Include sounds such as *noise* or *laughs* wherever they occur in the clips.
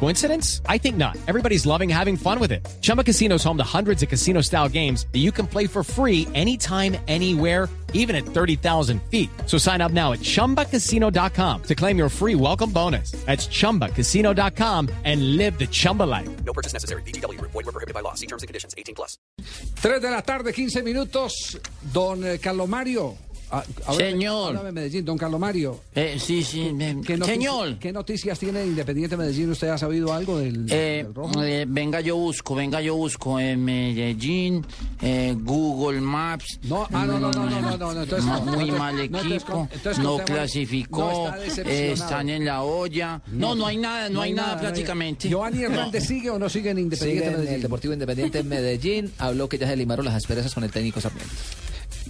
Coincidence? I think not. Everybody's loving having fun with it. Chumba Casino is home to hundreds of casino style games that you can play for free anytime, anywhere, even at 30,000 feet. So sign up now at chumbacasino.com to claim your free welcome bonus. That's chumbacasino.com and live the Chumba life. No purchase necessary. BGW. Void were prohibited by law. See terms and conditions. 18 plus. 3 de la tarde, 15 minutos. Don eh, Carlos Mario. Ah, háblame- Señor. háblame de Medellín, don Carlos Mario. Eh, sí, sí. eh, ¿qué señor, ¿Qué noticias tiene de Independiente Medellín? ¿Usted ha sabido algo del, eh, del rojo? eh, venga yo busco, venga yo busco en Medellín, eh, Google Maps. No, ah, no, no, no, no, no, no, no, entonces no, muy mal no, entonces equipo, entonces no clasificó, no, está eh, están en la olla. No, no hay nada, no, hay nada, no prácticamente. ¿Giovanni Hernández sigue o no sigue en Sigue Independiente en Medellín? el Deportivo Independiente en Medellín. Habló que ya se limaron las asperezas con el técnico Sarmiento.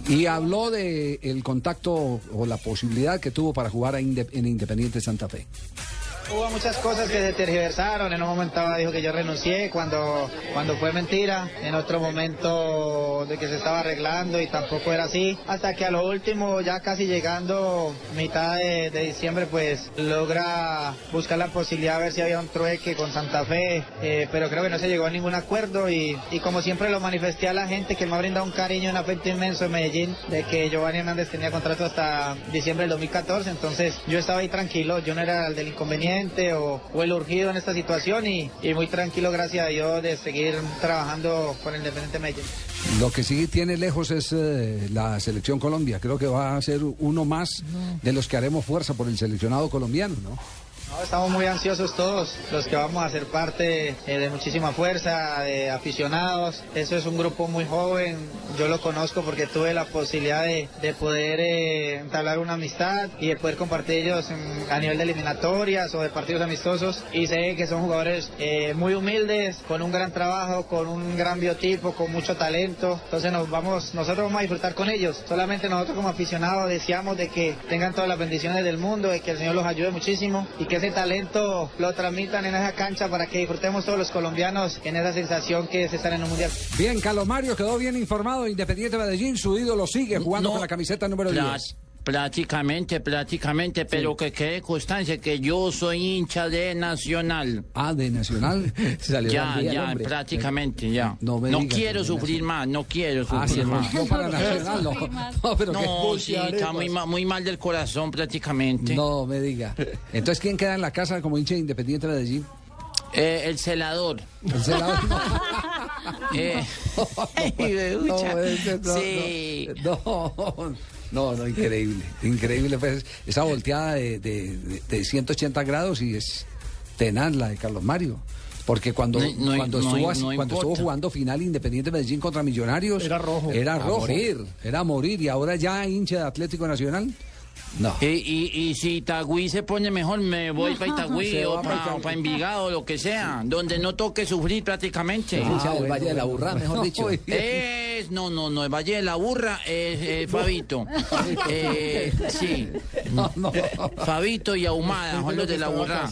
Y habló de el contacto o la posibilidad que tuvo para jugar a en Independiente Santa Fe. Hubo muchas cosas que se tergiversaron. En un momento dijo que yo renuncié cuando, cuando fue mentira. En otro momento de que se estaba arreglando y tampoco era así. Hasta que a lo último, ya casi llegando mitad de, diciembre, pues logra buscar la posibilidad de ver si había un trueque con Santa Fe. eh, pero creo que no se llegó a ningún acuerdo y, y como siempre lo manifesté a la gente que me ha brindado un cariño y un afecto inmenso en Medellín de que Giovanni Hernández tenía contrato hasta diciembre del 2014. Entonces yo estaba ahí tranquilo. Yo no era el del inconveniente o, o el urgido en esta situación y, y muy tranquilo, gracias a Dios, de seguir trabajando con el Independiente Medellín. Lo que sí tiene lejos es eh, la selección Colombia. Creo que va a ser uno más de los que haremos fuerza por el seleccionado colombiano, ¿no? Estamos muy ansiosos todos, los que vamos a ser parte eh, de muchísima fuerza, de aficionados. Eso es un grupo muy joven, yo lo conozco porque tuve la posibilidad de, de poder eh, entablar una amistad y de poder compartir ellos a nivel de eliminatorias o de partidos amistosos. Y sé que son jugadores eh, muy humildes, con un gran trabajo, con un gran biotipo, con mucho talento. Entonces nos vamos, nosotros vamos a disfrutar con ellos. Solamente nosotros como aficionados deseamos de que tengan todas las bendiciones del mundo, de que el Señor los ayude muchísimo y que ese talento lo transmitan en esa cancha para que disfrutemos todos los colombianos en esa sensación que es estar en un mundial. Bien, Carlos Mario quedó bien informado. Independiente Medellín, su ídolo sigue jugando No. con la camiseta número Pra- 10. Prácticamente, prácticamente, pero que quede constancia que yo soy hincha de Nacional. Ah, de Nacional. *laughs* Salió Ya, ya, hombre. prácticamente, ya. No No, quiero sufrir más, no quiero Ah, sufrir más. volvió para Nacional. *laughs* No, no pero No, qué sí, está muy, ma- muy mal del corazón prácticamente. No me diga. Entonces, ¿quién queda en la casa como hincha de Independiente Medellín? Eh, el celador. El celador. *laughs* Eh, No, no, sí. No, no, no, increíble, increíble. Pues, esa volteada de, de, de- de 180 grados y es tenaz la de Carlos Mario. Porque cuando, No, no, cuando, no, estuvo, cuando estuvo jugando final Independiente Medellín contra Millonarios, era rojo. Era rojo. morir, era morir. Y ahora ya hincha de Atlético Nacional. No. Y, y, y si Itagüí se pone mejor, me voy para Itagüí o pa' para Itagüí. Envigado, lo que sea, donde no toque sufrir prácticamente. Bueno, Valle de la Burra, bueno. mejor dicho. *laughs* Muy bien. Es, no, no, no, el Valle de la Burra es eh, *laughs* Fabito. Eh, sí, *laughs* No, no. Fabito y Ahumada, son los de la Burra.